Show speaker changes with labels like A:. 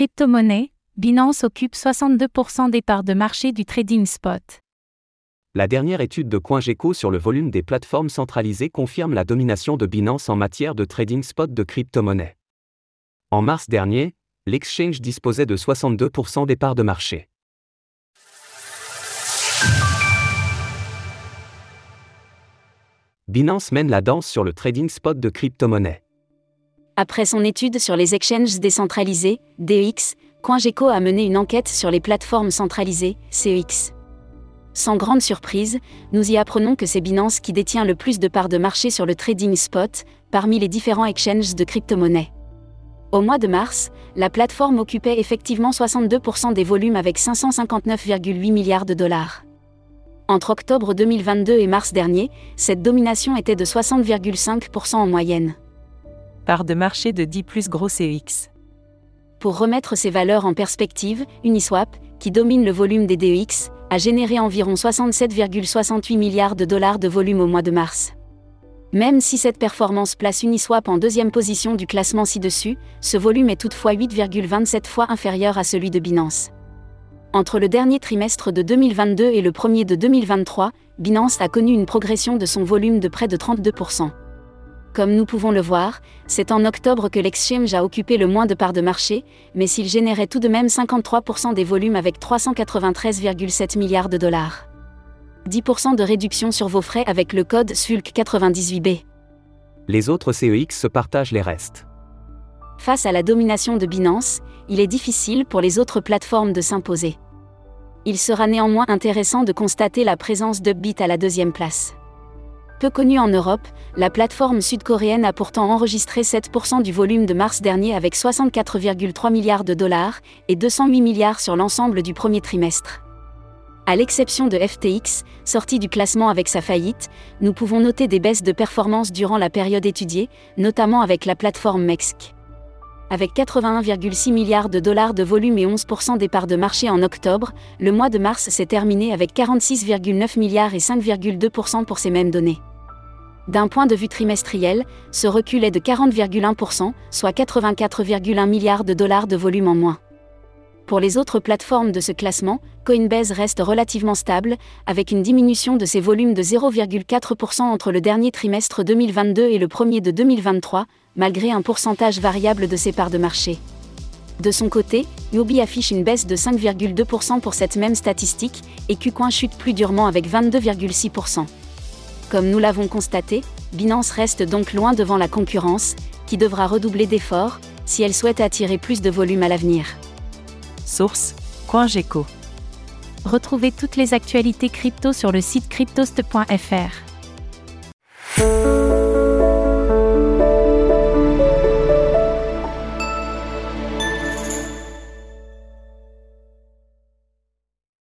A: Crypto-monnaie, Binance occupe 62% des parts de marché du trading spot.
B: La dernière étude de CoinGecko sur le volume des plateformes centralisées confirme la domination de Binance en matière de trading spot de crypto-monnaie. En mars dernier, l'exchange disposait de 62% des parts de marché. Binance mène la danse sur le trading spot de crypto-monnaie.
C: Après son étude sur les exchanges décentralisés, DEX, CoinGecko a mené une enquête sur les plateformes centralisées, CEX. Sans grande surprise, nous y apprenons que c'est Binance qui détient le plus de parts de marché sur le trading spot, parmi les différents exchanges de crypto-monnaies. Au mois de mars, la plateforme occupait effectivement 62% des volumes avec 559,8 milliards de dollars. Entre octobre 2022 et mars dernier, cette domination était de 60,5% en moyenne.
D: Part de marché de 10 plus gros CEX.
C: Pour remettre ces valeurs en perspective, Uniswap, qui domine le volume des DEX, a généré environ 67,68 milliards de dollars de volume au mois de mars. Même si cette performance place Uniswap en deuxième position du classement ci-dessus, ce volume est toutefois 8,27 fois inférieur à celui de Binance. Entre le dernier trimestre de 2022 et le premier de 2023, Binance a connu une progression de son volume de près de 32%. Comme nous pouvons le voir, c'est en octobre que l'exchange a occupé le moins de parts de marché, mais s'il générait tout de même 53% des volumes avec 393,7 milliards de dollars. 10% de réduction sur vos frais avec le code SULC98B.
B: Les autres CEX se partagent les restes.
C: Face à la domination de Binance, il est difficile pour les autres plateformes de s'imposer. Il sera néanmoins intéressant de constater la présence d'Upbit à la deuxième place. Peu connue en Europe, la plateforme sud-coréenne a pourtant enregistré 7% du volume de mars dernier avec 64,3 milliards de dollars et 208 milliards sur l'ensemble du premier trimestre. À l'exception de FTX, sorti du classement avec sa faillite, nous pouvons noter des baisses de performance durant la période étudiée, notamment avec la plateforme MEXC avec 81,6 milliards de dollars de volume et 11% des parts de marché en octobre, le mois de mars s'est terminé avec 46,9 milliards et 5,2% pour ces mêmes données. D'un point de vue trimestriel, ce recul est de 40,1%, soit 84,1 milliards de dollars de volume en moins. Pour les autres plateformes de ce classement, Coinbase reste relativement stable, avec une diminution de ses volumes de 0,4% entre le dernier trimestre 2022 et le premier de 2023, malgré un pourcentage variable de ses parts de marché. De son côté, Yobi affiche une baisse de 5,2% pour cette même statistique, et Qcoin chute plus durement avec 22,6%. Comme nous l'avons constaté, Binance reste donc loin devant la concurrence, qui devra redoubler d'efforts, si elle souhaite attirer plus de volume à l'avenir.
D: Source CoinGecko.
A: Retrouvez toutes les actualités crypto sur le site cryptost.fr.